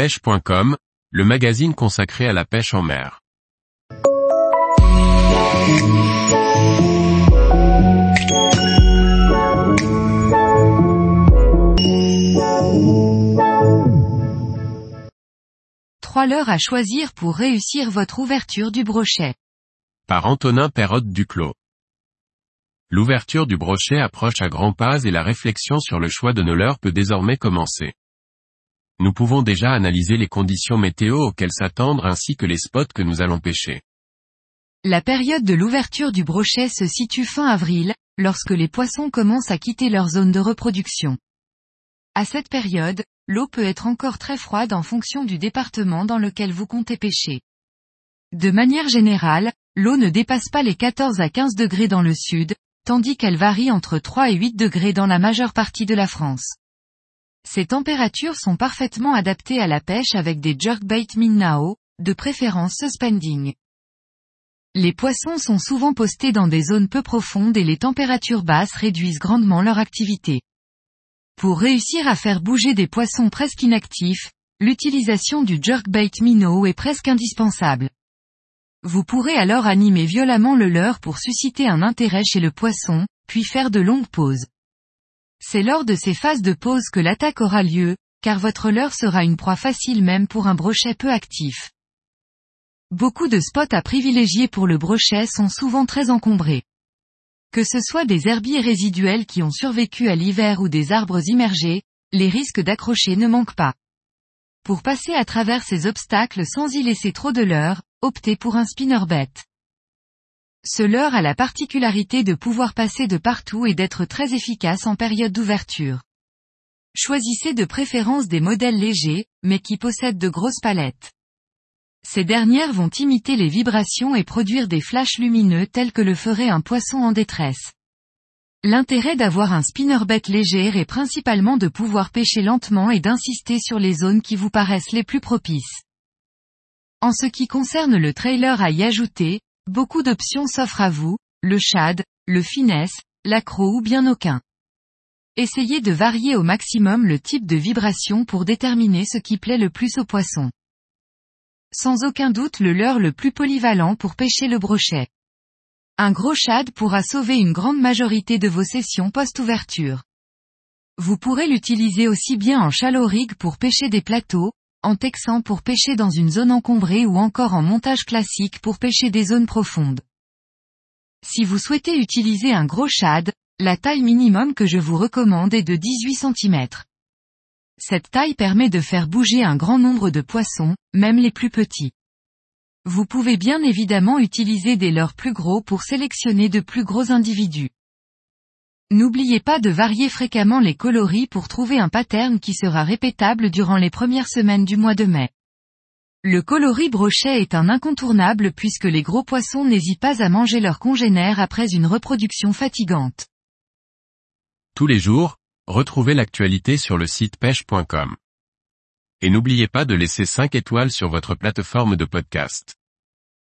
pêche.com, le magazine consacré à la pêche en mer. Trois leurres à choisir pour réussir votre ouverture du brochet. Par Antonin Perrotte Duclos. L'ouverture du brochet approche à grands pas et la réflexion sur le choix de nos leurres peut désormais commencer. Nous pouvons déjà analyser les conditions météo auxquelles s'attendre ainsi que les spots que nous allons pêcher. La période de l'ouverture du brochet se situe fin avril, lorsque les poissons commencent à quitter leur zone de reproduction. À cette période, l'eau peut être encore très froide en fonction du département dans lequel vous comptez pêcher. De manière générale, l'eau ne dépasse pas les 14 à 15 degrés dans le sud, tandis qu'elle varie entre 3 et 8 degrés dans la majeure partie de la France. Ces températures sont parfaitement adaptées à la pêche avec des jerkbait Minnao, de préférence suspending. Les poissons sont souvent postés dans des zones peu profondes et les températures basses réduisent grandement leur activité. Pour réussir à faire bouger des poissons presque inactifs, l'utilisation du jerkbait minnow est presque indispensable. Vous pourrez alors animer violemment le leurre pour susciter un intérêt chez le poisson, puis faire de longues pauses. C'est lors de ces phases de pause que l'attaque aura lieu, car votre leurre sera une proie facile même pour un brochet peu actif. Beaucoup de spots à privilégier pour le brochet sont souvent très encombrés. Que ce soit des herbiers résiduels qui ont survécu à l'hiver ou des arbres immergés, les risques d'accrocher ne manquent pas. Pour passer à travers ces obstacles sans y laisser trop de leurre, optez pour un spinnerbait. Ce leurre a la particularité de pouvoir passer de partout et d'être très efficace en période d'ouverture. Choisissez de préférence des modèles légers, mais qui possèdent de grosses palettes. Ces dernières vont imiter les vibrations et produire des flashs lumineux tels que le ferait un poisson en détresse. L'intérêt d'avoir un spinnerbait léger est principalement de pouvoir pêcher lentement et d'insister sur les zones qui vous paraissent les plus propices. En ce qui concerne le trailer à y ajouter, beaucoup d'options s'offrent à vous, le shad, le finesse, l'accro ou bien aucun. Essayez de varier au maximum le type de vibration pour déterminer ce qui plaît le plus au poisson sans aucun doute le leurre le plus polyvalent pour pêcher le brochet. Un gros shad pourra sauver une grande majorité de vos sessions post-ouverture. Vous pourrez l'utiliser aussi bien en shallow rig pour pêcher des plateaux, en texan pour pêcher dans une zone encombrée ou encore en montage classique pour pêcher des zones profondes. Si vous souhaitez utiliser un gros shad, la taille minimum que je vous recommande est de 18 cm. Cette taille permet de faire bouger un grand nombre de poissons, même les plus petits. Vous pouvez bien évidemment utiliser des leurres plus gros pour sélectionner de plus gros individus. N'oubliez pas de varier fréquemment les coloris pour trouver un pattern qui sera répétable durant les premières semaines du mois de mai. Le coloris brochet est un incontournable puisque les gros poissons n'hésitent pas à manger leurs congénères après une reproduction fatigante. Tous les jours, Retrouvez l'actualité sur le site pêche.com. Et n'oubliez pas de laisser 5 étoiles sur votre plateforme de podcast.